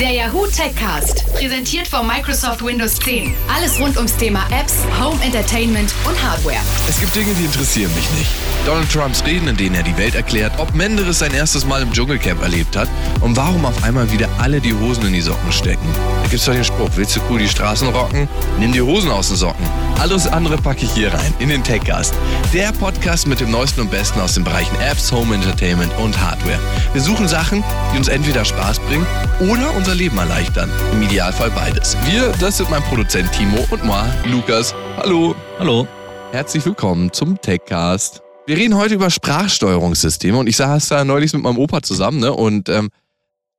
Der Yahoo Techcast. Präsentiert von Microsoft Windows 10. Alles rund ums Thema Apps, Home Entertainment und Hardware. Es gibt Dinge, die interessieren mich nicht. Donald Trumps Reden, in denen er die Welt erklärt, ob Menderes sein erstes Mal im Dschungelcamp erlebt hat und warum auf einmal wieder alle die Hosen in die Socken stecken. Da gibt's doch den Spruch, willst du cool die Straßen rocken? Nimm die Hosen aus den Socken. Alles andere packe ich hier rein, in den Techcast. Der Podcast mit dem Neuesten und Besten aus den Bereichen Apps, Home Entertainment und Hardware. Wir suchen Sachen, die uns entweder Spaß bringen oder unser Leben erleichtern. Im Idealfall beides. Wir, das sind mein Produzent Timo und moi, Lukas. Hallo. Hallo. Herzlich willkommen zum Techcast. Wir reden heute über Sprachsteuerungssysteme und ich saß da neulich mit meinem Opa zusammen, ne? Und ähm,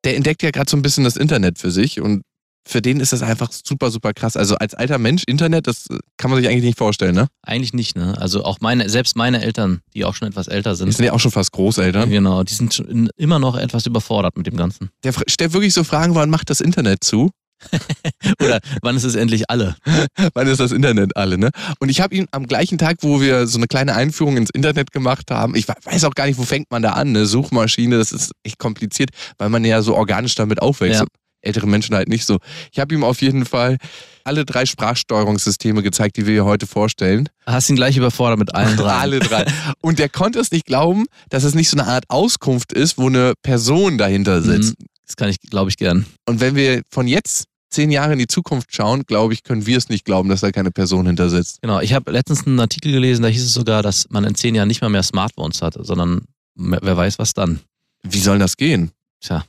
der entdeckt ja gerade so ein bisschen das Internet für sich und für den ist das einfach super, super krass. Also als alter Mensch, Internet, das kann man sich eigentlich nicht vorstellen, ne? Eigentlich nicht, ne? Also auch meine, selbst meine Eltern, die auch schon etwas älter sind. Die sind ja auch schon fast Großeltern. Genau, die sind schon immer noch etwas überfordert mit dem Ganzen. Der stellt wirklich so Fragen, wann macht das Internet zu? Oder wann ist es endlich alle? wann ist das Internet alle, ne? Und ich habe ihn am gleichen Tag, wo wir so eine kleine Einführung ins Internet gemacht haben, ich weiß auch gar nicht, wo fängt man da an, ne? Suchmaschine, das ist echt kompliziert, weil man ja so organisch damit aufwächst. Ja. Ältere Menschen halt nicht so. Ich habe ihm auf jeden Fall alle drei Sprachsteuerungssysteme gezeigt, die wir hier heute vorstellen. Hast ihn gleich überfordert mit allen drei. alle drei. Und der konnte es nicht glauben, dass es nicht so eine Art Auskunft ist, wo eine Person dahinter sitzt. Mhm. Das kann ich, glaube ich, gern. Und wenn wir von jetzt zehn Jahre in die Zukunft schauen, glaube ich, können wir es nicht glauben, dass da keine Person hinter sitzt. Genau, ich habe letztens einen Artikel gelesen, da hieß es sogar, dass man in zehn Jahren nicht mal mehr Smartphones hat, sondern wer weiß was dann. Wie soll das gehen? Tja.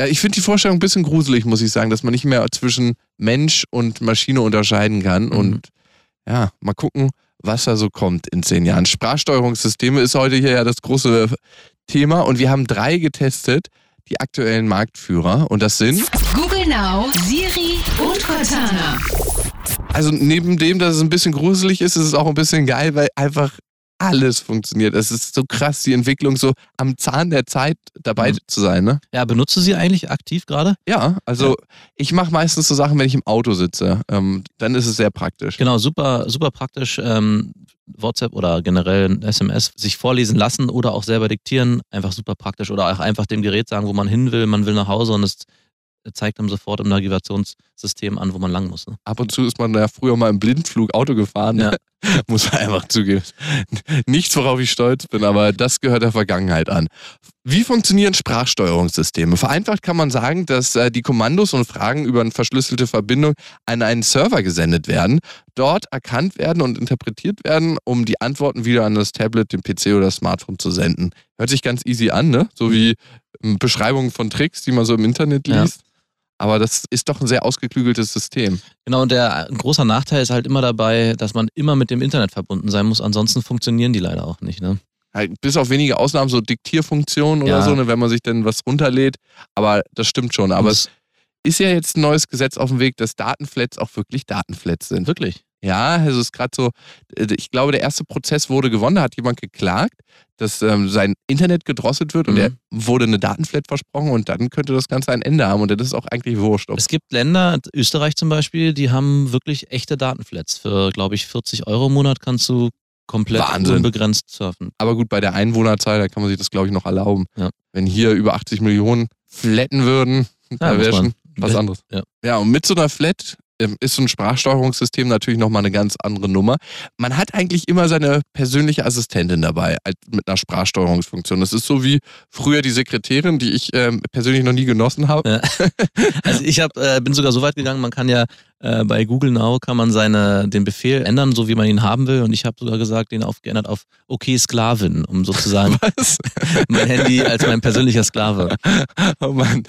Ja, ich finde die Vorstellung ein bisschen gruselig, muss ich sagen, dass man nicht mehr zwischen Mensch und Maschine unterscheiden kann. Mhm. Und ja, mal gucken, was da so kommt in zehn Jahren. Sprachsteuerungssysteme ist heute hier ja das große Thema und wir haben drei getestet, die aktuellen Marktführer. Und das sind Google Now, Siri und Cortana. Also neben dem, dass es ein bisschen gruselig ist, ist es auch ein bisschen geil, weil einfach alles funktioniert. Es ist so krass, die Entwicklung so am Zahn der Zeit dabei mhm. zu sein. Ne? Ja, benutzt du sie eigentlich aktiv gerade? Ja, also ja. ich mache meistens so Sachen, wenn ich im Auto sitze. Ähm, dann ist es sehr praktisch. Genau, super, super praktisch. Ähm, WhatsApp oder generell SMS sich vorlesen lassen oder auch selber diktieren, einfach super praktisch. Oder auch einfach dem Gerät sagen, wo man hin will, man will nach Hause und es zeigt einem sofort im Navigationssystem an, wo man lang muss. Ne? Ab und zu ist man ja früher mal im Blindflug Auto gefahren. Ne? Ja. muss man einfach zugeben. Nichts, worauf ich stolz bin, aber das gehört der Vergangenheit an. Wie funktionieren Sprachsteuerungssysteme? Vereinfacht kann man sagen, dass äh, die Kommandos und Fragen über eine verschlüsselte Verbindung an einen Server gesendet werden, dort erkannt werden und interpretiert werden, um die Antworten wieder an das Tablet, den PC oder das Smartphone zu senden. Hört sich ganz easy an, ne? So wie ähm, Beschreibungen von Tricks, die man so im Internet liest. Ja. Aber das ist doch ein sehr ausgeklügeltes System. Genau, und der ein großer Nachteil ist halt immer dabei, dass man immer mit dem Internet verbunden sein muss. Ansonsten funktionieren die leider auch nicht. Ne? Halt, bis auf wenige Ausnahmen, so Diktierfunktionen oder ja. so, ne, wenn man sich dann was runterlädt. Aber das stimmt schon. Aber es ist ja jetzt ein neues Gesetz auf dem Weg, dass Datenflats auch wirklich Datenflats sind. Wirklich? Ja, also es ist gerade so, ich glaube, der erste Prozess wurde gewonnen, da hat jemand geklagt, dass ähm, sein Internet gedrosselt wird und mhm. er wurde eine Datenflat versprochen und dann könnte das Ganze ein Ende haben und das ist auch eigentlich wurscht. Es gibt Länder, Österreich zum Beispiel, die haben wirklich echte Datenflats. Für, glaube ich, 40 Euro im Monat kannst du komplett Wahnsinn. unbegrenzt surfen. Aber gut, bei der Einwohnerzahl, da kann man sich das, glaube ich, noch erlauben. Ja. Wenn hier über 80 Millionen flatten würden, ja, da wäre schon was anderes. Ja. ja, und mit so einer Flat ist so ein Sprachsteuerungssystem natürlich nochmal eine ganz andere Nummer. Man hat eigentlich immer seine persönliche Assistentin dabei mit einer Sprachsteuerungsfunktion. Das ist so wie früher die Sekretärin, die ich ähm, persönlich noch nie genossen habe. Ja. Also ich hab, äh, bin sogar so weit gegangen, man kann ja äh, bei Google Now kann man seine, den Befehl ändern, so wie man ihn haben will. Und ich habe sogar gesagt, den aufgeändert auf Okay Sklavin, um sozusagen Was? mein Handy als mein persönlicher Sklave. Oh Mann.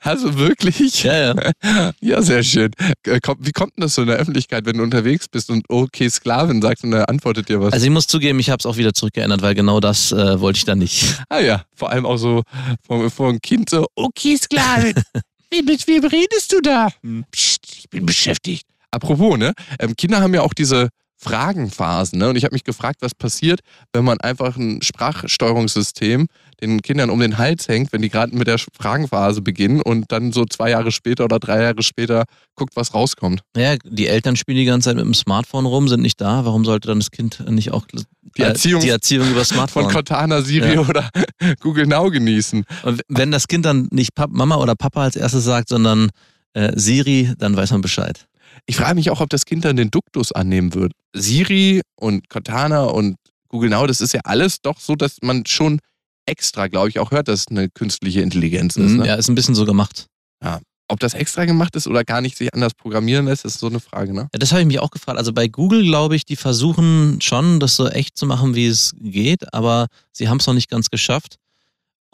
Also wirklich? Ja, ja. Ja, sehr schön. Äh, wie kommt denn das so in der Öffentlichkeit, wenn du unterwegs bist und Okay Sklavin sagst und er antwortet dir was? Also ich muss zugeben, ich habe es auch wieder zurückgeändert, weil genau das äh, wollte ich dann nicht. Ah ja, vor allem auch so vor, vor einem Kind so Okay Sklavin. Mit wem redest du da? Hm. Psst, ich bin beschäftigt. Apropos, ne? Ähm, Kinder haben ja auch diese Fragenphasen. Ne? Und ich habe mich gefragt, was passiert, wenn man einfach ein Sprachsteuerungssystem den Kindern um den Hals hängt, wenn die gerade mit der Fragenphase beginnen und dann so zwei Jahre später oder drei Jahre später guckt, was rauskommt. Ja, die Eltern spielen die ganze Zeit mit dem Smartphone rum, sind nicht da. Warum sollte dann das Kind nicht auch die Erziehung, die Erziehung über Smartphone von Cortana, Siri ja. oder Google Now genießen? Und wenn das Kind dann nicht Pap Mama oder Papa als erstes sagt, sondern äh, Siri, dann weiß man Bescheid. Ich frage mich auch, ob das Kind dann den Duktus annehmen wird. Siri und Cortana und Google Now, das ist ja alles doch so, dass man schon extra, glaube ich, auch hört, dass es eine künstliche Intelligenz ist. Mhm, ne? Ja, ist ein bisschen so gemacht. Ja. Ob das extra gemacht ist oder gar nicht sich anders programmieren lässt, ist so eine Frage, ne? Ja, das habe ich mich auch gefragt. Also bei Google, glaube ich, die versuchen schon, das so echt zu machen, wie es geht, aber sie haben es noch nicht ganz geschafft.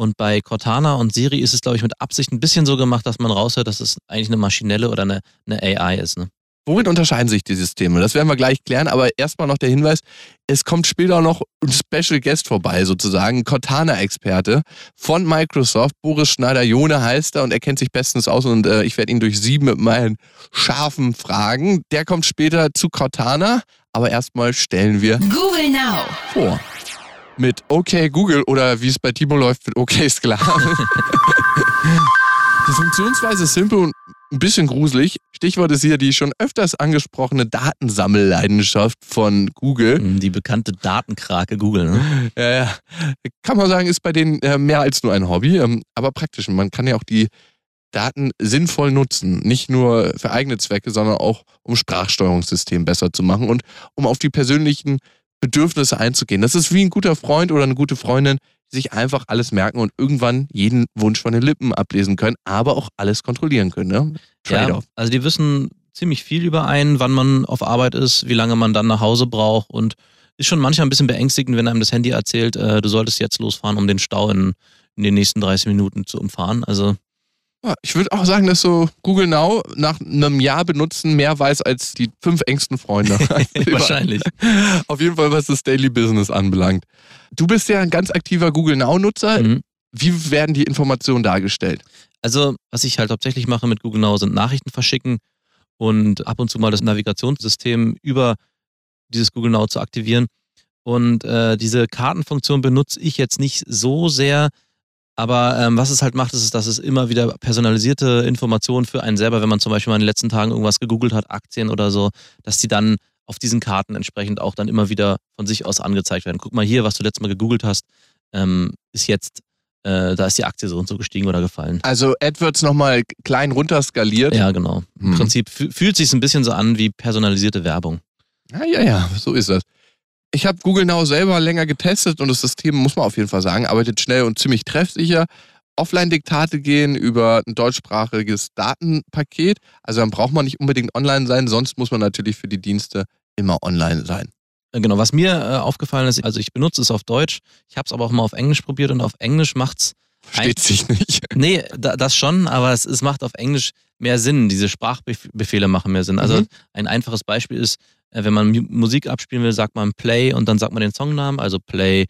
Und bei Cortana und Siri ist es, glaube ich, mit Absicht ein bisschen so gemacht, dass man raushört, dass es eigentlich eine maschinelle oder eine, eine AI ist. Ne? Worin unterscheiden sich die Systeme? Das werden wir gleich klären, aber erstmal noch der Hinweis, es kommt später noch ein Special Guest vorbei, sozusagen, Cortana-Experte von Microsoft, Boris Schneider-Jone heißt er und er kennt sich bestens aus und äh, ich werde ihn durch sieben mit meinen scharfen Fragen. Der kommt später zu Cortana, aber erstmal stellen wir Google Now vor mit OK Google oder wie es bei Timo läuft mit OK Sklave. die Funktionsweise ist simpel und ein bisschen gruselig. Stichwort ist hier die schon öfters angesprochene Datensammelleidenschaft von Google. Hm, die bekannte Datenkrake Google, ne? Ja, ja. Kann man sagen, ist bei denen äh, mehr als nur ein Hobby, ähm, aber praktisch. Man kann ja auch die Daten sinnvoll nutzen. Nicht nur für eigene Zwecke, sondern auch um Sprachsteuerungssystem besser zu machen und um auf die persönlichen Bedürfnisse einzugehen. Das ist wie ein guter Freund oder eine gute Freundin, die sich einfach alles merken und irgendwann jeden Wunsch von den Lippen ablesen können, aber auch alles kontrollieren können. Ne? Ja, also die wissen ziemlich viel über einen, wann man auf Arbeit ist, wie lange man dann nach Hause braucht und ist schon manchmal ein bisschen beängstigend, wenn einem das Handy erzählt, äh, du solltest jetzt losfahren, um den Stau in, in den nächsten 30 Minuten zu umfahren. Also ich würde auch sagen, dass so Google Now nach einem Jahr benutzen mehr weiß als die fünf engsten Freunde. Wahrscheinlich. Auf jeden Fall, was das Daily Business anbelangt. Du bist ja ein ganz aktiver Google Now-Nutzer. Mhm. Wie werden die Informationen dargestellt? Also, was ich halt hauptsächlich mache mit Google Now, sind Nachrichten verschicken und ab und zu mal das Navigationssystem über dieses Google Now zu aktivieren. Und äh, diese Kartenfunktion benutze ich jetzt nicht so sehr, aber ähm, was es halt macht, ist, dass es immer wieder personalisierte Informationen für einen selber, wenn man zum Beispiel mal in den letzten Tagen irgendwas gegoogelt hat, Aktien oder so, dass die dann auf diesen Karten entsprechend auch dann immer wieder von sich aus angezeigt werden. Guck mal hier, was du letztes Mal gegoogelt hast, ähm, ist jetzt, äh, da ist die Aktie so und so gestiegen oder gefallen. Also AdWords nochmal klein runterskaliert. Ja, genau. Im hm. Prinzip fühlt sich ein bisschen so an wie personalisierte Werbung. Ja, ja, ja, so ist das. Ich habe Google Now selber länger getestet und das System, muss man auf jeden Fall sagen, arbeitet schnell und ziemlich treffsicher. Offline-Diktate gehen über ein deutschsprachiges Datenpaket. Also dann braucht man nicht unbedingt online sein, sonst muss man natürlich für die Dienste immer online sein. Äh, genau, was mir äh, aufgefallen ist, also ich benutze es auf Deutsch, ich habe es aber auch mal auf Englisch probiert und auf Englisch macht es. Versteht sich nicht. Nee, da, das schon, aber es, es macht auf Englisch mehr Sinn. Diese Sprachbefehle machen mehr Sinn. Also mhm. ein einfaches Beispiel ist, wenn man Musik abspielen will, sagt man Play und dann sagt man den Songnamen, also Play,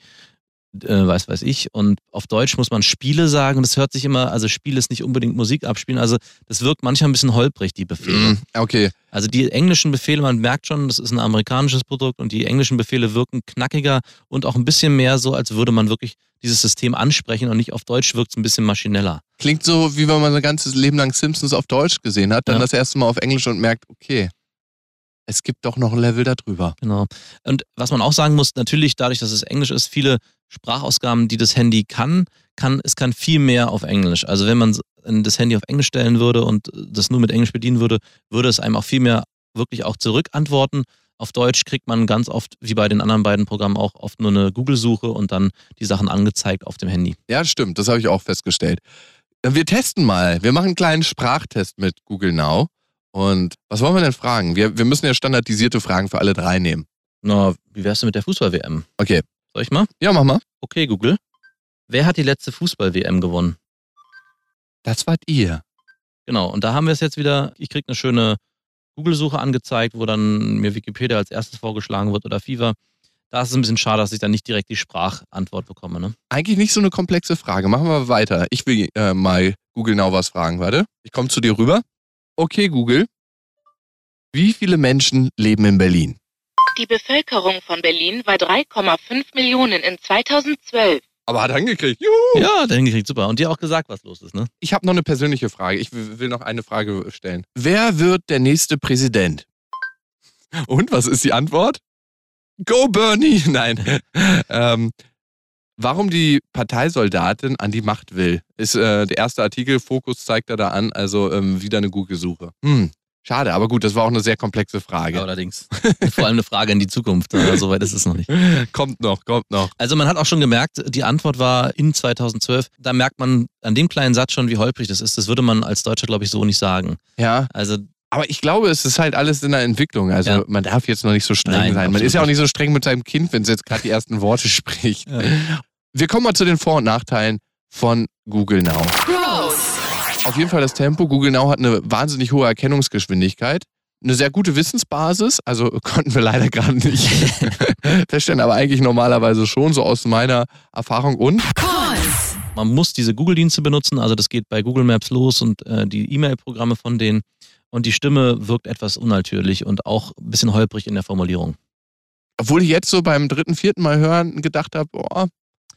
äh, weiß weiß ich. Und auf Deutsch muss man Spiele sagen. Das hört sich immer, also Spiel ist nicht unbedingt Musik abspielen. Also das wirkt manchmal ein bisschen holprig, die Befehle. Mm, okay. Also die englischen Befehle, man merkt schon, das ist ein amerikanisches Produkt und die englischen Befehle wirken knackiger und auch ein bisschen mehr so, als würde man wirklich dieses System ansprechen und nicht auf Deutsch wirkt es ein bisschen maschineller. Klingt so, wie wenn man sein ganzes Leben lang Simpsons auf Deutsch gesehen hat, dann ja. das erste Mal auf Englisch und merkt, okay es gibt doch noch ein Level darüber. Genau. Und was man auch sagen muss, natürlich dadurch, dass es Englisch ist, viele Sprachausgaben, die das Handy kann, kann es kann viel mehr auf Englisch. Also wenn man das Handy auf Englisch stellen würde und das nur mit Englisch bedienen würde, würde es einem auch viel mehr wirklich auch zurückantworten. Auf Deutsch kriegt man ganz oft, wie bei den anderen beiden Programmen, auch oft nur eine Google-Suche und dann die Sachen angezeigt auf dem Handy. Ja, stimmt. Das habe ich auch festgestellt. Wir testen mal. Wir machen einen kleinen Sprachtest mit Google Now. Und was wollen wir denn fragen? Wir, wir müssen ja standardisierte Fragen für alle drei nehmen. Na, wie wär's denn mit der Fußball-WM? Okay. Soll ich mal? Ja, mach mal. Okay, Google. Wer hat die letzte Fußball-WM gewonnen? Das wart ihr. Genau, und da haben wir es jetzt wieder. Ich krieg eine schöne Google-Suche angezeigt, wo dann mir Wikipedia als erstes vorgeschlagen wird oder FIFA. Da ist es ein bisschen schade, dass ich dann nicht direkt die Sprachantwort bekomme. Ne? Eigentlich nicht so eine komplexe Frage. Machen wir weiter. Ich will äh, mal Google Now was fragen. Warte. Ich komme zu dir rüber. Okay, Google. Wie viele Menschen leben in Berlin? Die Bevölkerung von Berlin war 3,5 Millionen in 2012. Aber hat er hingekriegt. Juhu. Ja, hat er hingekriegt, super. Und dir auch gesagt, was los ist, ne? Ich habe noch eine persönliche Frage. Ich will will noch eine Frage stellen. Wer wird der nächste Präsident? Und was ist die Antwort? Go Bernie! Nein. ähm, warum die Parteisoldatin an die Macht will, ist äh, der erste Artikel. Fokus zeigt er da an. Also ähm, wieder eine Google-Suche. Hm. Schade, aber gut, das war auch eine sehr komplexe Frage. Allerdings. Vor allem eine Frage in die Zukunft. Aber so weit ist es noch nicht. kommt noch, kommt noch. Also man hat auch schon gemerkt, die Antwort war in 2012. Da merkt man an dem kleinen Satz schon, wie holprig das ist. Das würde man als Deutscher, glaube ich, so nicht sagen. Ja. Also Aber ich glaube, es ist halt alles in der Entwicklung. Also Ja. man darf jetzt noch nicht so streng Nein, sein. Man ist ja auch nicht. nicht so streng mit seinem Kind, wenn es jetzt gerade die ersten Worte spricht. Wir kommen mal zu den Vor- und Nachteilen von Google Now. Pros. Auf jeden Fall das Tempo. Google Now hat eine wahnsinnig hohe Erkennungsgeschwindigkeit. Eine sehr gute Wissensbasis, also konnten wir leider gerade nicht feststellen, aber eigentlich normalerweise schon, so aus meiner Erfahrung. Und Cons. man muss diese Google-Dienste benutzen. Also das geht bei Google Maps los und äh, die E-Mail-Programme von denen. Und die Stimme wirkt etwas unnatürlich und auch ein bisschen holprig in der Formulierung. obwohl ich jetzt so beim dritten, vierten Mal hören gedacht habe, oh,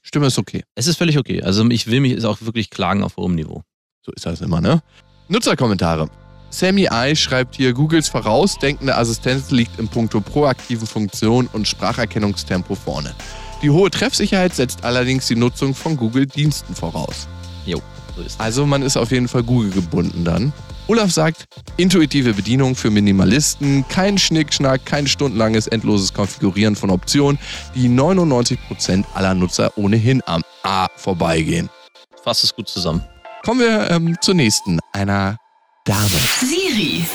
Stimme ist okay. Es ist völlig okay. Also ich will mich auch wirklich klagen auf hohem Niveau. So ist das immer, ne? Nutzerkommentare. Sammy I schreibt hier, Googles vorausdenkende Assistenz liegt im Punkto proaktiven Funktionen und Spracherkennungstempo vorne. Die hohe Treffsicherheit setzt allerdings die Nutzung von Google-Diensten voraus. Jo, so ist es. Also man ist auf jeden Fall Google gebunden dann. Olaf sagt, intuitive Bedienung für Minimalisten, kein Schnickschnack, kein stundenlanges endloses Konfigurieren von Optionen, die 99% aller Nutzer ohnehin am A vorbeigehen. Fasst es gut zusammen. Kommen wir ähm, zur nächsten, einer Dame. Siri.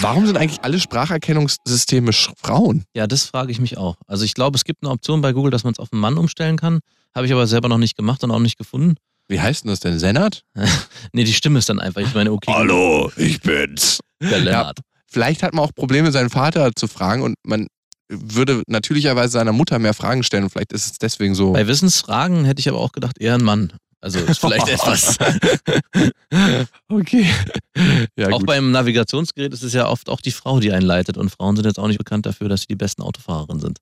Warum sind eigentlich alle Spracherkennungssysteme Frauen? Ja, das frage ich mich auch. Also ich glaube, es gibt eine Option bei Google, dass man es auf einen Mann umstellen kann. Habe ich aber selber noch nicht gemacht und auch nicht gefunden. Wie heißt denn das denn? Senat? Nee, die Stimme ist dann einfach. Ich meine, okay. Hallo, ich bin's. Der Lennart. Vielleicht hat man auch Probleme, seinen Vater zu fragen und man würde natürlicherweise seiner Mutter mehr Fragen stellen und vielleicht ist es deswegen so. Bei Wissensfragen hätte ich aber auch gedacht, eher ein Mann. Also ist vielleicht etwas. okay. Ja, auch gut. beim Navigationsgerät ist es ja oft auch die Frau, die einen leitet. Und Frauen sind jetzt auch nicht bekannt dafür, dass sie die besten Autofahrerinnen sind.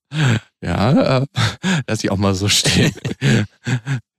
Ja, äh, lass ich auch mal so stehen.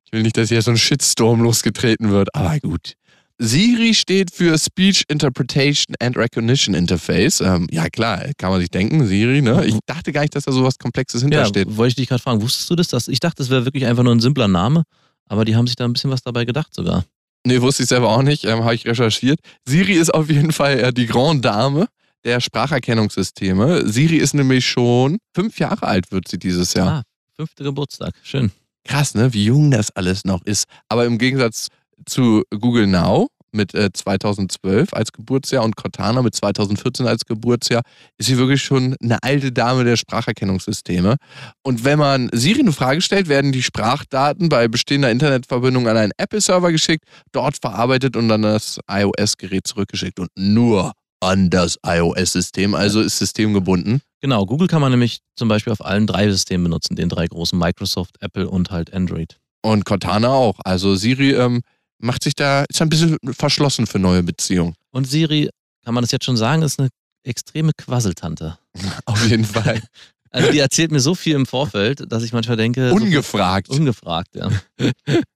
Ich will nicht, dass hier so ein Shitstorm losgetreten wird, aber gut. Siri steht für Speech Interpretation and Recognition Interface. Ähm, ja, klar, kann man sich denken, Siri, ne? Ich dachte gar nicht, dass da so was Komplexes Ja, hintersteht. wollte ich dich gerade fragen, wusstest du das? Dass, ich dachte, das wäre wirklich einfach nur ein simpler Name, aber die haben sich da ein bisschen was dabei gedacht sogar. Nee, wusste ich selber auch nicht, ähm, habe ich recherchiert. Siri ist auf jeden Fall äh, die Grande Dame der Spracherkennungssysteme. Siri ist nämlich schon fünf Jahre alt, wird sie dieses Jahr. Ah, fünfte Geburtstag. Schön. Krass, ne? Wie jung das alles noch ist. Aber im Gegensatz zu Google Now mit äh, 2012 als Geburtsjahr und Cortana mit 2014 als Geburtsjahr ist sie wirklich schon eine alte Dame der Spracherkennungssysteme. Und wenn man Siri eine Frage stellt, werden die Sprachdaten bei bestehender Internetverbindung an einen Apple-Server geschickt, dort verarbeitet und an das iOS-Gerät zurückgeschickt und nur an das iOS-System, also ist systemgebunden. Genau, Google kann man nämlich zum Beispiel auf allen drei Systemen benutzen, den drei großen Microsoft, Apple und halt Android. Und Cortana auch. Also Siri ähm, macht sich da, ist ein bisschen verschlossen für neue Beziehungen. Und Siri, kann man das jetzt schon sagen, ist eine extreme Quasseltante. Auf jeden Fall. Also die erzählt mir so viel im Vorfeld, dass ich manchmal denke, so- Ungefragt. ungefragt, ja.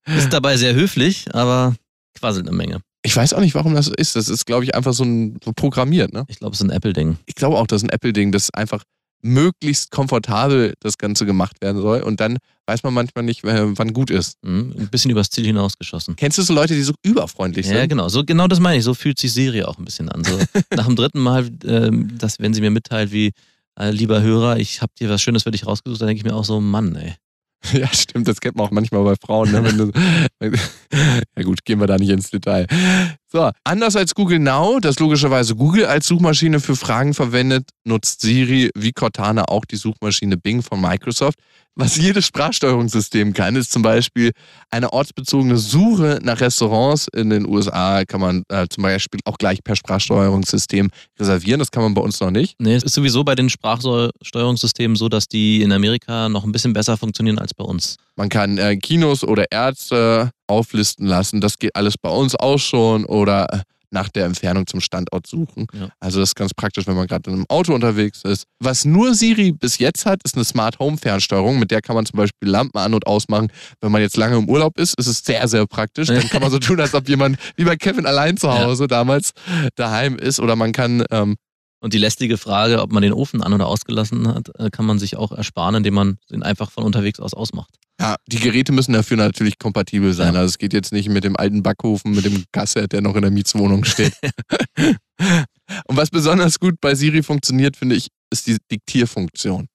Ist dabei sehr höflich, aber quasselt eine Menge. Ich weiß auch nicht, warum das ist. Das ist, glaube ich, einfach so, ein, so programmiert. Ne? Ich glaube, es ist ein Apple-Ding. Ich glaube auch, das ist ein Apple-Ding, das einfach möglichst komfortabel das Ganze gemacht werden soll. Und dann weiß man manchmal nicht, äh, wann gut ist. Mhm, Ein bisschen übers Ziel hinausgeschossen. Kennst du so Leute, die so überfreundlich sind? Ja, genau. So, genau das meine ich. So fühlt sich Siri auch ein bisschen an. So, nach dem dritten Mal, ähm, dass, wenn sie mir mitteilt, wie, äh, lieber Hörer, ich habe dir was Schönes für dich rausgesucht, dann denke ich mir auch so, Mann, ey. Ja, stimmt, das kennt man auch manchmal bei Frauen. Ne? Wenn du, ja gut, gehen wir da nicht ins Detail. So, anders als Google Now, das logischerweise Google als Suchmaschine für Fragen verwendet, nutzt Siri wie Cortana auch die Suchmaschine Bing von Microsoft. Was jedes Sprachsteuerungssystem kann, ist zum Beispiel eine ortsbezogene Suche nach Restaurants. In den USA kann man äh, zum Beispiel auch gleich per Sprachsteuerungssystem reservieren. Das kann man bei uns noch nicht. Nee, es ist sowieso bei den Sprachsteuerungssystemen so, dass die in Amerika noch ein bisschen besser funktionieren als bei uns. Man kann äh, Kinos oder Ärzte auflisten lassen. Das geht alles bei uns auch schon. Oder äh, nach der Entfernung zum Standort suchen. Ja. Also das ist ganz praktisch, wenn man gerade in einem Auto unterwegs ist. Was nur Siri bis jetzt hat, ist eine Smart Home Fernsteuerung. Mit der kann man zum Beispiel Lampen an- und ausmachen. Wenn man jetzt lange im Urlaub ist, ist es sehr, sehr praktisch. Dann kann man so tun, als ob jemand wie bei Kevin allein zu Hause damals daheim ist. Oder man kann ähm, Und die lästige Frage, ob man den Ofen an- oder ausgelassen hat, äh, kann man sich auch ersparen, indem man den einfach von unterwegs aus ausmacht. Ja, die Geräte müssen dafür natürlich kompatibel sein. Ja. Also es geht jetzt nicht mit dem alten Backofen, mit dem Gasset, der noch in der Mietswohnung steht. Und was besonders gut bei Siri funktioniert, finde ich, ist die Diktierfunktion.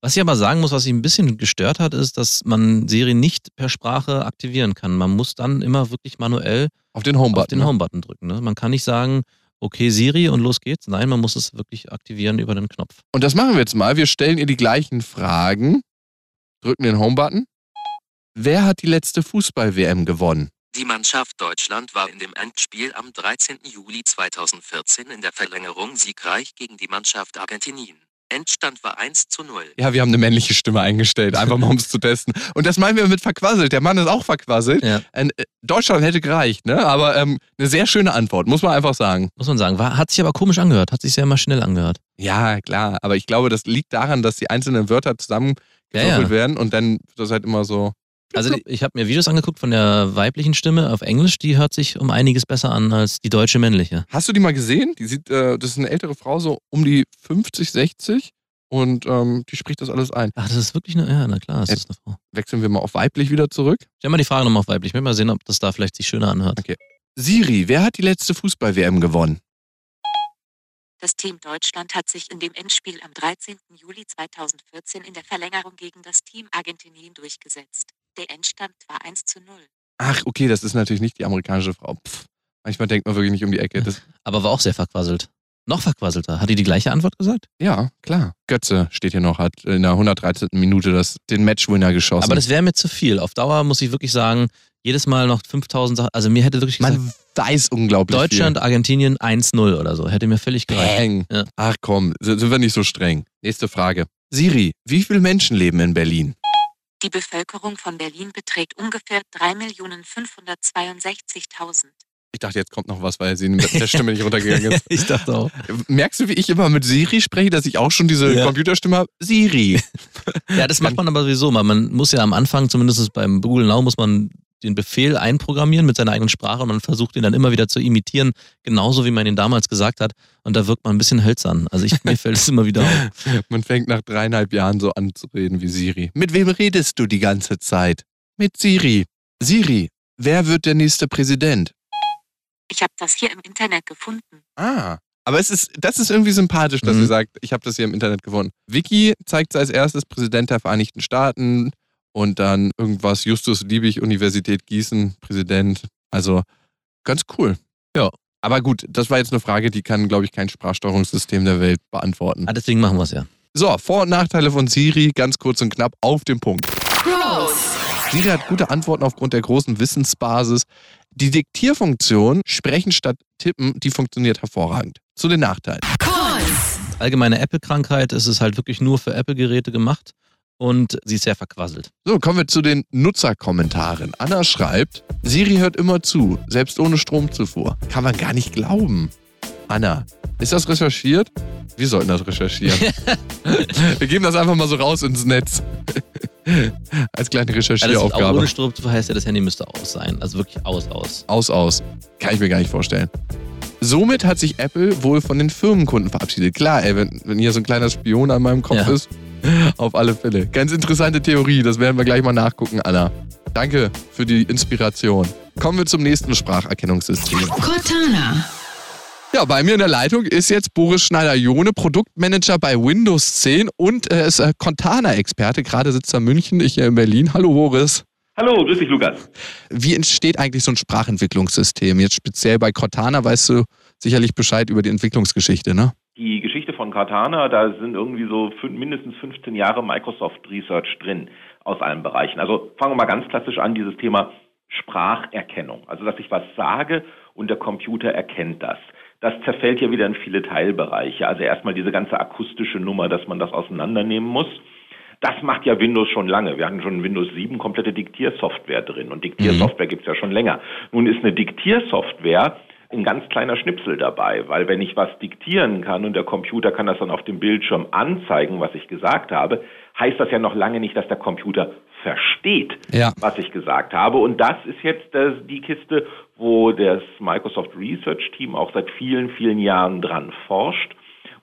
Was ich aber sagen muss, was sich ein bisschen gestört hat, ist, dass man Siri nicht per Sprache aktivieren kann. Man muss dann immer wirklich manuell Auf den Homebutton. den Home-Button drücken. Ne? Man kann nicht sagen, okay Siri und los geht's. Nein, man muss es wirklich aktivieren über den Knopf. Und das machen wir jetzt mal. Wir stellen ihr die gleichen Fragen, drücken den Home-Button. Wer hat die letzte Fußball-WM gewonnen? Die Mannschaft Deutschland war in dem Endspiel am 13. Juli 2014 in der Verlängerung siegreich gegen die Mannschaft Argentinien. Endstand war 1 zu 0. Ja, wir haben eine männliche Stimme eingestellt, einfach mal um es zu testen. Und das meinen wir mit verquasselt. Der Mann ist auch verquasselt. Ja. Äh, Deutschland hätte gereicht, ne? Aber ähm, eine sehr schöne Antwort, muss man einfach sagen. Muss man sagen. War, hat sich aber komisch angehört. Hat sich sehr maschinell angehört. Ja, klar. Aber ich glaube, das liegt daran, dass die einzelnen Wörter zusammengewürfelt Ja, ja. werden und dann wird das halt immer so. Also die- ich habe mir Videos angeguckt von der weiblichen Stimme auf Englisch. Die hört sich um einiges besser an als die deutsche männliche. Hast du die mal gesehen? Die sieht, äh, das ist eine ältere Frau, so um die 50, 60 und ähm, die spricht das alles ein. Ach, das ist wirklich eine, ja, na klar, das Ja. ist eine Frau. Wechseln wir mal auf weiblich wieder zurück. Stell mal die Frage nochmal auf weiblich. Ich möchte mal sehen, ob das da vielleicht sich schöner anhört. Okay. Siri, wer hat die letzte Fußball-WM gewonnen? Das Team Deutschland hat sich in dem Endspiel am 13. Juli 2014 in der Verlängerung gegen das Team Argentinien durchgesetzt. Der Endstand war 1 zu 0. Ach, okay, das ist natürlich nicht die amerikanische Frau. Pff, manchmal denkt man wirklich nicht um die Ecke. Das, Aber war auch sehr verquasselt. Noch verquasselter. Hat die die gleiche Antwort gesagt? ja, klar. Götze steht hier noch, hat in der 113. Minute das, den Matchwinner geschossen. Aber das wäre mir zu viel. Auf Dauer muss ich wirklich sagen, jedes Mal noch 5000 Sachen. Also mir hätte wirklich gesagt, man weiß unglaublich Deutschland, Argentinien 1-0 oder so. Hätte mir völlig viel. gereicht. Bang. Ja. Ach komm, sind wir nicht so streng. Nächste Frage. Siri, wie viele Menschen leben in Berlin? Die Bevölkerung von Berlin beträgt ungefähr 3.562.000. Ich dachte, jetzt kommt noch was, weil sie mit der Stimme nicht runtergegangen ist. ich dachte auch. Merkst du, wie ich immer mit Siri spreche, dass ich auch schon diese Ja. Computerstimme habe? Siri. Ja, das macht man aber sowieso. Man muss ja am Anfang, zumindest beim Google Now, muss man den Befehl einprogrammieren mit seiner eigenen Sprache und man versucht ihn dann immer wieder zu imitieren, genauso wie man ihn damals gesagt hat. Und da wirkt man ein bisschen hölzern. Also ich, mir fällt es immer wieder auf. Man fängt nach dreieinhalb Jahren so an zu reden wie Siri. Mit wem redest du die ganze Zeit? Mit Siri. Siri, wer wird der nächste Präsident? Ich habe das hier im Internet gefunden. Ah. Aber es ist, das ist irgendwie sympathisch, dass Mhm. sie sagt, ich habe das hier im Internet gefunden. Vicky zeigt als erstes Präsident der Vereinigten Staaten und dann irgendwas Justus Liebig, Universität Gießen, Präsident. Also ganz cool. Ja. Aber gut, das war jetzt eine Frage, die kann, glaube ich, kein Sprachsteuerungssystem der Welt beantworten. Ah, deswegen machen wir es ja. So, Vor- und Nachteile von Siri, ganz kurz und knapp auf den Punkt. Pros. Siri hat gute Antworten aufgrund der großen Wissensbasis. Die Diktierfunktion, sprechen statt tippen, die funktioniert hervorragend. Zu den Nachteilen. Cons. Allgemeine Apple-Krankheit ist es halt wirklich nur für Apple-Geräte gemacht und sie ist sehr verquasselt. So, kommen wir zu den Nutzerkommentaren. Anna schreibt, Siri hört immer zu, selbst ohne Stromzufuhr. Kann man gar nicht glauben. Anna, ist das recherchiert? Wir sollten das recherchieren. wir geben das einfach mal so raus ins Netz. Als kleine auch Recherchieraufgabe. ohne Strom heißt ja, das Handy müsste aus sein. Also wirklich aus, aus. Aus, aus. Kann ich mir gar nicht vorstellen. Somit hat sich Apple wohl von den Firmenkunden verabschiedet. Klar, ey, wenn, wenn hier so ein kleiner Spion an meinem Kopf Ja. ist, auf alle Fälle. Ganz interessante Theorie, das werden wir gleich mal nachgucken, Anna. Danke für die Inspiration. Kommen wir zum nächsten Spracherkennungssystem. Cortana. Ja, bei mir in der Leitung ist jetzt Boris Schneider-Jone, Produktmanager bei Windows 10 und er ist äh, Cortana-Experte. Gerade sitzt er in München, ich hier in Berlin. Hallo Boris. Hallo, grüß dich, Lukas. Wie entsteht eigentlich so ein Sprachentwicklungssystem? Jetzt speziell bei Cortana weißt du sicherlich Bescheid über die Entwicklungsgeschichte, ne? Die Geschichte von Cortana, da sind irgendwie so fün- mindestens 15 Jahre Microsoft Research drin aus allen Bereichen. Also fangen wir mal ganz klassisch an, dieses Thema Spracherkennung. Also, dass ich was sage und der Computer erkennt das. Das zerfällt ja wieder in viele Teilbereiche. Also erstmal diese ganze akustische Nummer, dass man das auseinandernehmen muss. Das macht ja Windows schon lange. Wir hatten schon in Windows 7 komplette Diktiersoftware drin und Diktiersoftware gibt's ja schon länger. Nun ist eine Diktiersoftware ein ganz kleiner Schnipsel dabei, weil wenn ich was diktieren kann und der Computer kann das dann auf dem Bildschirm anzeigen, was ich gesagt habe, heißt das ja noch lange nicht, dass der Computer versteht, ja. was ich gesagt habe. Und das ist jetzt das, die Kiste, wo das Microsoft Research Team auch seit vielen, vielen Jahren dran forscht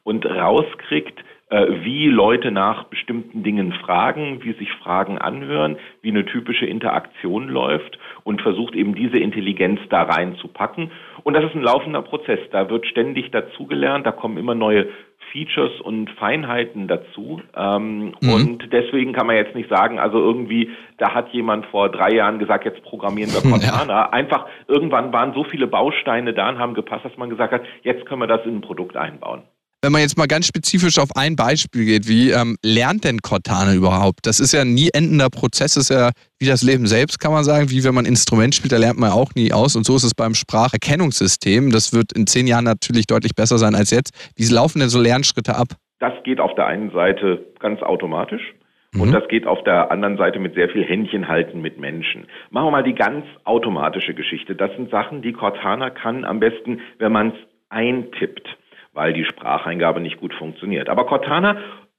und rauskriegt, äh, wie Leute nach bestimmten Dingen fragen, wie sich Fragen anhören, wie eine typische Interaktion läuft und versucht eben diese Intelligenz da reinzupacken. Und das ist ein laufender Prozess. Da wird ständig dazugelernt, da kommen immer neue Features und Feinheiten dazu. Ähm, mhm. Und deswegen kann man jetzt nicht sagen, also irgendwie, da hat jemand vor drei Jahren gesagt, jetzt programmieren wir Cortana. Ja. Einfach irgendwann waren so viele Bausteine da und haben gepasst, dass man gesagt hat, jetzt können wir das in ein Produkt einbauen. Wenn man jetzt mal ganz spezifisch auf ein Beispiel geht, wie ähm, lernt denn Cortana überhaupt? Das ist ja ein nie endender Prozess, ist ja wie das Leben selbst, kann man sagen. Wie wenn man ein Instrument spielt, da lernt man auch nie aus. Und so ist es beim Spracherkennungssystem. Das wird in zehn Jahren natürlich deutlich besser sein als jetzt. Wie laufen denn so Lernschritte ab? Das geht auf der einen Seite ganz automatisch. Und mhm. das geht auf der anderen Seite mit sehr viel Händchen halten mit Menschen. Machen wir mal die ganz automatische Geschichte. Das sind Sachen, die Cortana kann am besten, wenn man es eintippt weil die Spracheingabe nicht gut funktioniert. Aber Cortana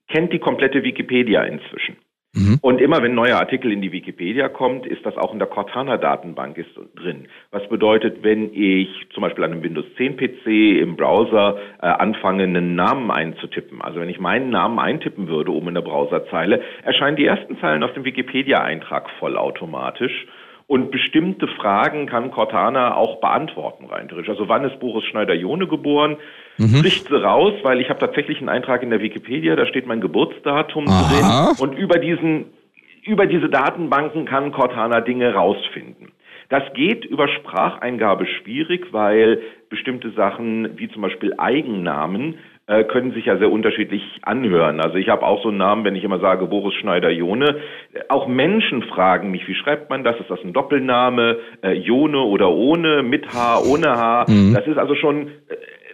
kennt die komplette Wikipedia inzwischen. Mhm. Und immer wenn ein neuer Artikel in die Wikipedia kommt, ist das auch in der Cortana-Datenbank drin. Was bedeutet, wenn ich zum Beispiel an einem Windows 10 PC im Browser äh, anfange, einen Namen einzutippen, also wenn ich meinen Namen eintippen würde oben in der Browserzeile, erscheinen die ersten Zeilen auf dem Wikipedia-Eintrag vollautomatisch. Und bestimmte Fragen kann Cortana auch beantworten rein theoretisch. Also wann ist Boris Schneider-Jone geboren? Mhm. Bricht sie raus, weil ich habe tatsächlich einen Eintrag in der Wikipedia, da steht mein Geburtsdatum Aha. drin. Und über diesen, über diese Datenbanken kann Cortana Dinge rausfinden. Das geht über Spracheingabe schwierig, weil bestimmte Sachen wie zum Beispiel Eigennamen äh, können sich ja sehr unterschiedlich anhören. Also ich habe auch so einen Namen, wenn ich immer sage Boris Schneider-Jone. Auch Menschen fragen mich, wie schreibt man das? Ist das ein Doppelname? Äh, Jone oder ohne? Mit H, ohne H? Mhm. Das ist also schon äh,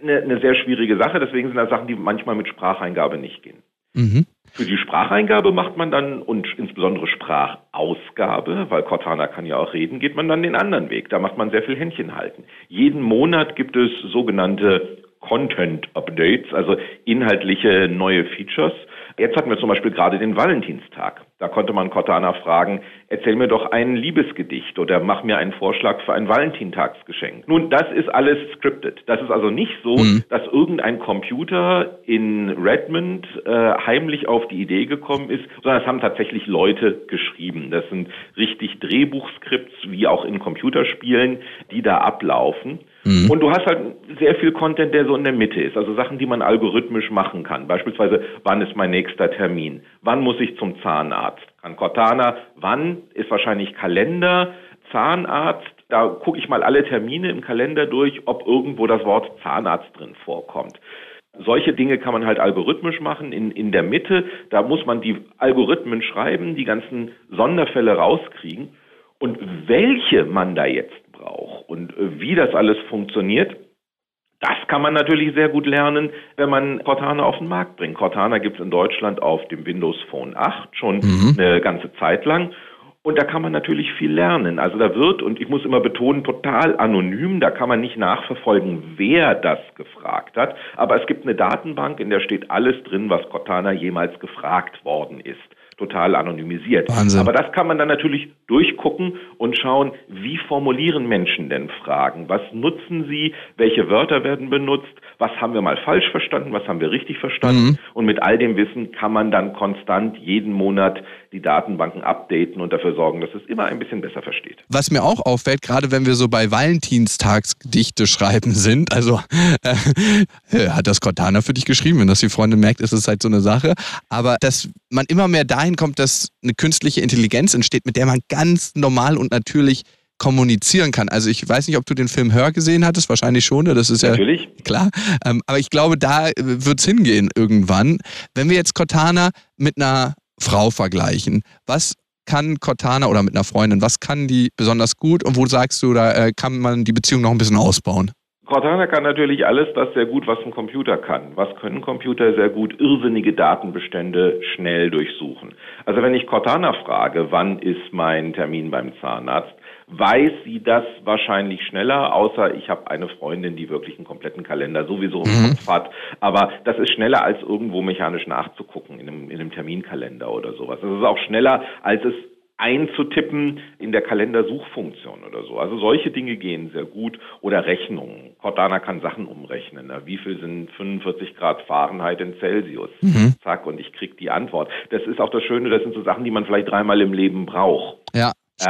eine, eine sehr schwierige Sache. Deswegen sind das Sachen, die manchmal mit Spracheingabe nicht gehen. Mhm. Für die Spracheingabe macht man dann und insbesondere Sprachausgabe, weil Cortana kann ja auch reden, geht man dann den anderen Weg. Da macht man sehr viel Händchen halten. Jeden Monat gibt es sogenannte Content Updates, also inhaltliche neue Features. Jetzt hatten wir zum Beispiel gerade den Valentinstag. Da konnte man Cortana fragen, erzähl mir doch ein Liebesgedicht oder mach mir einen Vorschlag für ein Valentintagsgeschenk. Nun, das ist alles scripted. Das ist also nicht so, mhm. dass irgendein Computer in Redmond äh, heimlich auf die Idee gekommen ist, sondern es haben tatsächlich Leute geschrieben. Das sind richtig Drehbuchskripts, wie auch in Computerspielen, die da ablaufen. Mhm. Und du hast halt sehr viel Content, der so in der Mitte ist. Also Sachen, die man algorithmisch machen kann. Beispielsweise, wann ist mein nächster Termin? Wann muss ich zum Zahnarzt? Kann Cortana, wann ist wahrscheinlich Kalender, Zahnarzt? Da gucke ich mal alle Termine im Kalender durch, ob irgendwo das Wort Zahnarzt drin vorkommt. Solche Dinge kann man halt algorithmisch machen. In, in der Mitte, da muss man die Algorithmen schreiben, die ganzen Sonderfälle rauskriegen. Und welche man da jetzt braucht und äh, wie das alles funktioniert, das kann man natürlich sehr gut lernen, wenn man Cortana auf den Markt bringt. Cortana gibt es in Deutschland auf dem Windows Phone 8 schon mhm. eine ganze Zeit lang. Und da kann man natürlich viel lernen. Also da wird, und ich muss immer betonen, total anonym, da kann man nicht nachverfolgen, wer das gefragt hat. Aber es gibt eine Datenbank, in der steht alles drin, was Cortana jemals gefragt worden ist total anonymisiert. Wahnsinn. Aber das kann man dann natürlich durchgucken und schauen, wie formulieren Menschen denn Fragen? Was nutzen sie? Welche Wörter werden benutzt? Was haben wir mal falsch verstanden? Was haben wir richtig verstanden? Mhm. Und mit all dem Wissen kann man dann konstant jeden Monat die Datenbanken updaten und dafür sorgen, dass es immer ein bisschen besser versteht. Was mir auch auffällt, gerade wenn wir so bei Valentinstagsgedichte schreiben sind, also äh, hat das Cortana für dich geschrieben, wenn das die Freundin merkt, ist es halt so eine Sache, aber dass man immer mehr dahin kommt, dass eine künstliche Intelligenz entsteht, mit der man ganz normal und natürlich kommunizieren kann. Also ich weiß nicht, ob du den Film Hör gesehen hattest, wahrscheinlich schon, ne? das ist Natürlich. ja klar. Ähm, aber ich glaube, da wird es hingehen irgendwann. Wenn wir jetzt Cortana mit einer Frau vergleichen. Was kann Cortana oder mit einer Freundin, was kann die besonders gut und wo sagst du, da äh, kann man die Beziehung noch ein bisschen ausbauen? Cortana kann natürlich alles das sehr gut, was ein Computer kann. Was können Computer sehr gut? Irrsinnige Datenbestände schnell durchsuchen. Also wenn ich Cortana frage, wann ist mein Termin beim Zahnarzt, weiß sie das wahrscheinlich schneller, außer ich habe eine Freundin, die wirklich einen kompletten Kalender sowieso im Mhm. Kopf hat. Aber das ist schneller als irgendwo mechanisch nachzugucken in einem, in einem Terminkalender oder sowas. Das ist auch schneller, als es einzutippen in der Kalendersuchfunktion oder so. Also solche Dinge gehen sehr gut. Oder Rechnungen. Cortana kann Sachen umrechnen. Na, wie viel sind 45 Grad Fahrenheit in Celsius? Zack, und ich krieg die Antwort. Das ist auch das Schöne, das sind so Sachen, die man vielleicht dreimal im Leben braucht.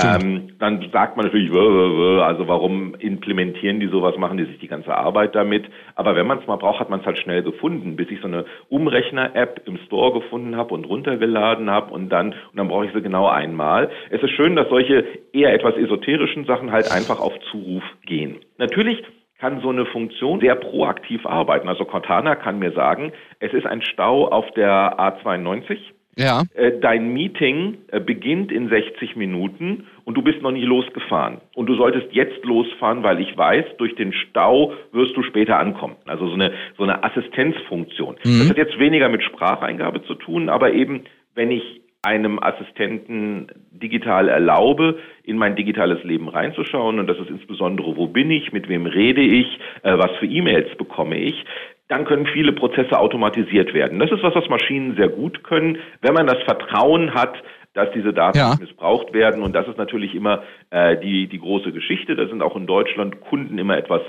Ähm, dann sagt man natürlich, also warum implementieren die sowas, machen die sich die ganze Arbeit damit. Aber wenn man es mal braucht, hat man es halt schnell gefunden, bis ich so eine Umrechner-App im Store gefunden habe und runtergeladen habe und dann, und dann brauche ich sie genau einmal. Es ist schön, dass solche eher etwas esoterischen Sachen halt einfach auf Zuruf gehen. Natürlich kann so eine Funktion sehr proaktiv arbeiten. Also Cortana kann mir sagen, es ist ein Stau auf der A92 ja. äh, dein Meeting äh, beginnt in 60 Minuten und du bist noch nicht losgefahren. Und du solltest jetzt losfahren, weil ich weiß, durch den Stau wirst du später ankommen. Also so eine, so eine Assistenzfunktion. Das hat jetzt weniger mit Spracheingabe zu tun, aber eben, wenn ich einem Assistenten digital erlaube, in mein digitales Leben reinzuschauen. Und das ist insbesondere, wo bin ich, mit wem rede ich, äh, was für E-Mails bekomme ich. Dann können viele Prozesse automatisiert werden. Das ist was, was Maschinen sehr gut können, wenn man das Vertrauen hat, dass diese Daten Ja. nicht missbraucht werden. Und das ist natürlich immer äh, die, die große Geschichte. Da sind auch in Deutschland Kunden immer etwas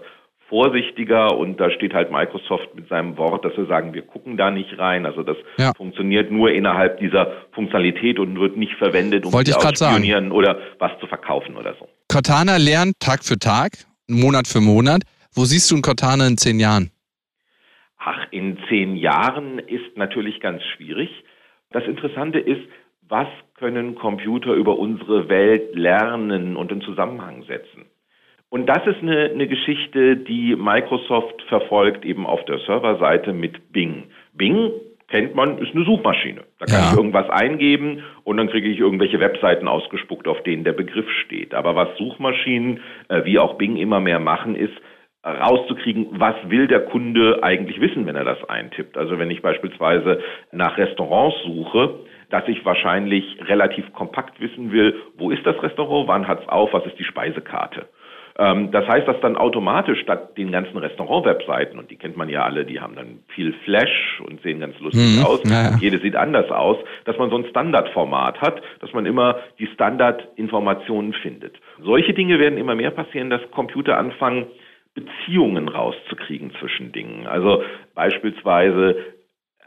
vorsichtiger und da steht halt Microsoft mit seinem Wort, dass wir sagen, wir gucken da nicht rein. Also das Ja. funktioniert nur innerhalb dieser Funktionalität und wird nicht verwendet, um Wollte sagen. auszuspionieren oder was zu verkaufen oder so. Cortana lernt Tag für Tag, Monat für Monat. Wo siehst du einen Cortana in zehn Jahren? Ach, in zehn Jahren ist natürlich ganz schwierig. Das Interessante ist, was können Computer über unsere Welt lernen und in Zusammenhang setzen? Und das ist eine, eine Geschichte, die Microsoft verfolgt, eben auf der Serverseite mit Bing. Bing kennt man, ist eine Suchmaschine. Da kann Ja. ich irgendwas eingeben und dann kriege ich irgendwelche Webseiten ausgespuckt, auf denen der Begriff steht. Aber was Suchmaschinen, äh, wie auch Bing immer mehr machen, ist, rauszukriegen, was will der Kunde eigentlich wissen, wenn er das eintippt. Also wenn ich beispielsweise nach Restaurants suche, dass ich wahrscheinlich relativ kompakt wissen will, wo ist das Restaurant, wann hat's auf, was ist die Speisekarte. Ähm, das heißt, dass dann automatisch statt den ganzen Restaurant-Webseiten, und die kennt man ja alle, die haben dann viel Flash und sehen ganz lustig Mhm, aus, ja, ja. jede sieht anders aus, dass man so ein Standardformat hat, dass man immer die Standardinformationen findet. Solche Dinge werden immer mehr passieren, dass Computer anfangen, Beziehungen rauszukriegen zwischen Dingen. Also beispielsweise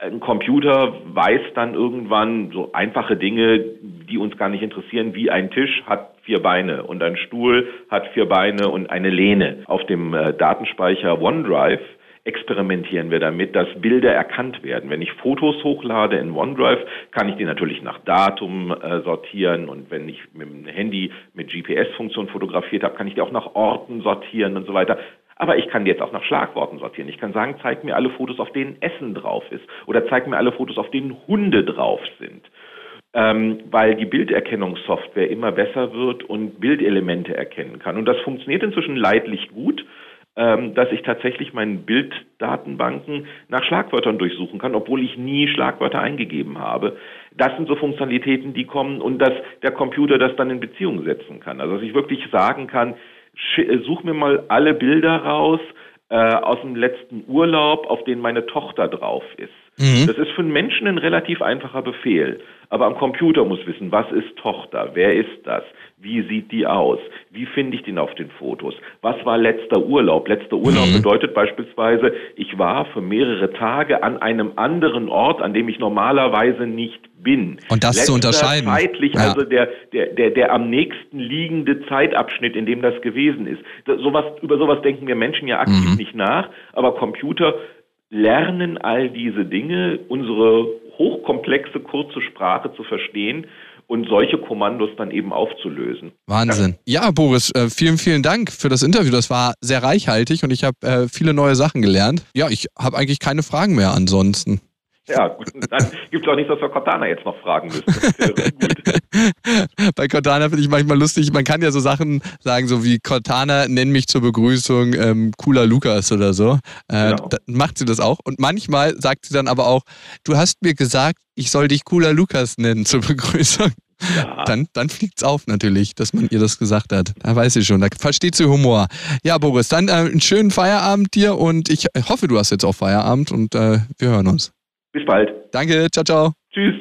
ein Computer weiß dann irgendwann so einfache Dinge, die uns gar nicht interessieren, wie ein Tisch hat vier Beine und ein Stuhl hat vier Beine und eine Lehne. Auf dem äh, Datenspeicher OneDrive experimentieren wir damit, dass Bilder erkannt werden. Wenn ich Fotos hochlade in OneDrive, kann ich die natürlich nach Datum äh, sortieren und wenn ich mit dem Handy mit GPS-Funktion fotografiert habe, kann ich die auch nach Orten sortieren und so weiter. Aber ich kann jetzt auch nach Schlagworten sortieren. Ich kann sagen, zeig mir alle Fotos, auf denen Essen drauf ist. Oder zeig mir alle Fotos, auf denen Hunde drauf sind. Ähm, weil die Bilderkennungssoftware immer besser wird und Bildelemente erkennen kann. Und das funktioniert inzwischen leidlich gut, ähm, dass ich tatsächlich meinen Bilddatenbanken nach Schlagwörtern durchsuchen kann, obwohl ich nie Schlagwörter eingegeben habe. Das sind so Funktionalitäten, die kommen und dass der Computer das dann in Beziehung setzen kann. Also dass ich wirklich sagen kann, such mir mal alle Bilder raus äh, aus dem letzten Urlaub, auf denen meine Tochter drauf ist. Mhm. Das ist für einen Menschen ein relativ einfacher Befehl. Aber am Computer muss wissen, was ist Tochter? Wer ist das? Wie sieht die aus? Wie finde ich den auf den Fotos? Was war letzter Urlaub? Letzter Urlaub Mhm. bedeutet beispielsweise, ich war für mehrere Tage an einem anderen Ort, an dem ich normalerweise nicht bin. Und das zu Letzter unterscheiden. Zeitlich, Ja. also der, der, der, der am nächsten liegende Zeitabschnitt, in dem das gewesen ist. Das, sowas, über sowas denken wir Menschen ja aktiv Mhm. nicht nach, aber Computer lernen all diese Dinge, unsere hochkomplexe kurze Sprache zu verstehen und solche Kommandos dann eben aufzulösen. Wahnsinn. Ja, Boris, äh, vielen, vielen Dank für das Interview. Das war sehr reichhaltig und ich habe äh, viele neue Sachen gelernt. Ja, ich habe eigentlich keine Fragen mehr ansonsten. Ja, gut, dann gibt es auch nichts, was wir Cortana jetzt noch fragen müssen. Bei Cortana finde ich manchmal lustig. Man kann ja so Sachen sagen, so wie Cortana, nenn mich zur Begrüßung ähm, cooler Lukas oder so. Äh, Genau. macht sie das auch. Und manchmal sagt sie dann aber auch, du hast mir gesagt, ich soll dich cooler Lukas nennen zur Begrüßung. Ja. Dann, dann fliegt's auf natürlich, dass man ihr das gesagt hat. Da weiß ich schon, da versteht sie Humor. Ja, Boris, dann äh, einen schönen Feierabend dir und ich hoffe, du hast jetzt auch Feierabend und äh, wir hören uns. Bis bald. Danke, ciao, ciao. Tschüss.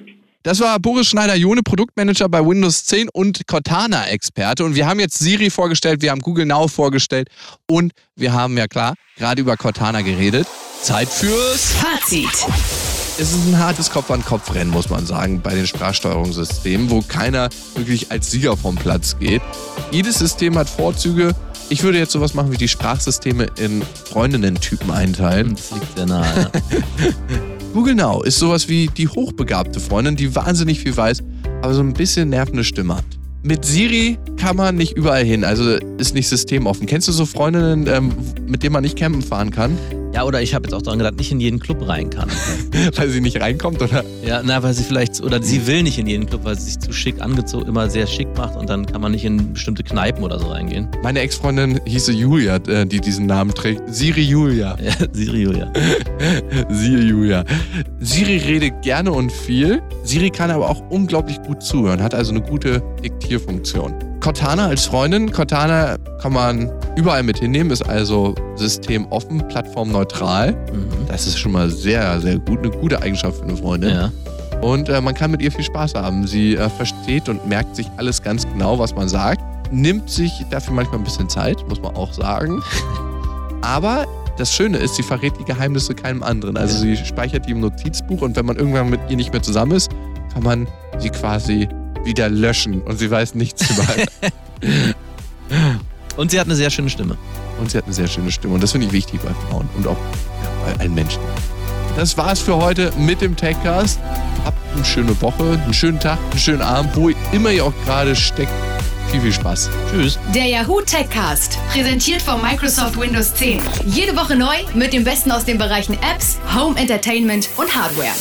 Das war Boris Schneider-Jone, Produktmanager bei Windows 10 und Cortana-Experte. Und wir haben jetzt Siri vorgestellt, wir haben Google Now vorgestellt und wir haben ja klar gerade über Cortana geredet. Zeit fürs Fazit. es ist ein hartes Kopf-an-Kopf-Rennen, muss man sagen, bei den Sprachsteuerungssystemen, wo keiner wirklich als Sieger vom Platz geht. Jedes System hat Vorzüge. Ich würde jetzt sowas machen wie die Sprachsysteme in Freundinnen-Typen einteilen. Das liegt sehr nahe. Ja. Google Now ist sowas wie die hochbegabte Freundin, die wahnsinnig viel weiß, aber so ein bisschen nervende Stimme hat. Mit Siri kann man nicht überall hin, also ist nicht systemoffen. Kennst du so Freundinnen, ähm, mit denen man nicht campen fahren kann, ja, oder ich habe jetzt auch daran gedacht, nicht in jeden Club rein kann. weil sie nicht reinkommt? Oder? Ja, na, weil sie vielleicht, oder sie will nicht in jeden Club, weil sie sich zu schick angezogen, immer sehr schick macht und dann kann man nicht in bestimmte Kneipen oder so reingehen. Meine Ex-Freundin hieße Julia, äh, die diesen Namen trägt. Siri Julia. Ja, Siri, Julia. Siri Julia. Siri redet gerne und viel. Siri kann aber auch unglaublich gut zuhören, hat also eine gute Diktierfunktion. Cortana als Freundin. Cortana kann man überall mit hinnehmen, ist also systemoffen, plattformneutral. Mhm. Das ist schon mal sehr, sehr gut. Eine gute Eigenschaft für eine Freundin. Ja. Und äh, man kann mit ihr viel Spaß haben. Sie äh, versteht und merkt sich alles ganz genau, was man sagt. Nimmt sich dafür manchmal ein bisschen Zeit, muss man auch sagen. Aber das Schöne ist, sie verrät die Geheimnisse keinem anderen. Also sie speichert die im Notizbuch und wenn man irgendwann mit ihr nicht mehr zusammen ist, kann man sie quasi wieder löschen und sie weiß nichts über. Und sie hat eine sehr schöne Stimme. und sie hat eine sehr schöne Stimme und das finde ich wichtig bei Frauen und auch ja, bei allen Menschen. Das war's für heute mit dem Techcast. Habt eine schöne Woche, einen schönen Tag, einen schönen Abend, wo immer ihr auch gerade steckt. Viel, viel Spaß. Tschüss. Der Yahoo Techcast, präsentiert von Microsoft Windows 10. Jede Woche neu mit dem Besten aus den Bereichen Apps, Home Entertainment und Hardware.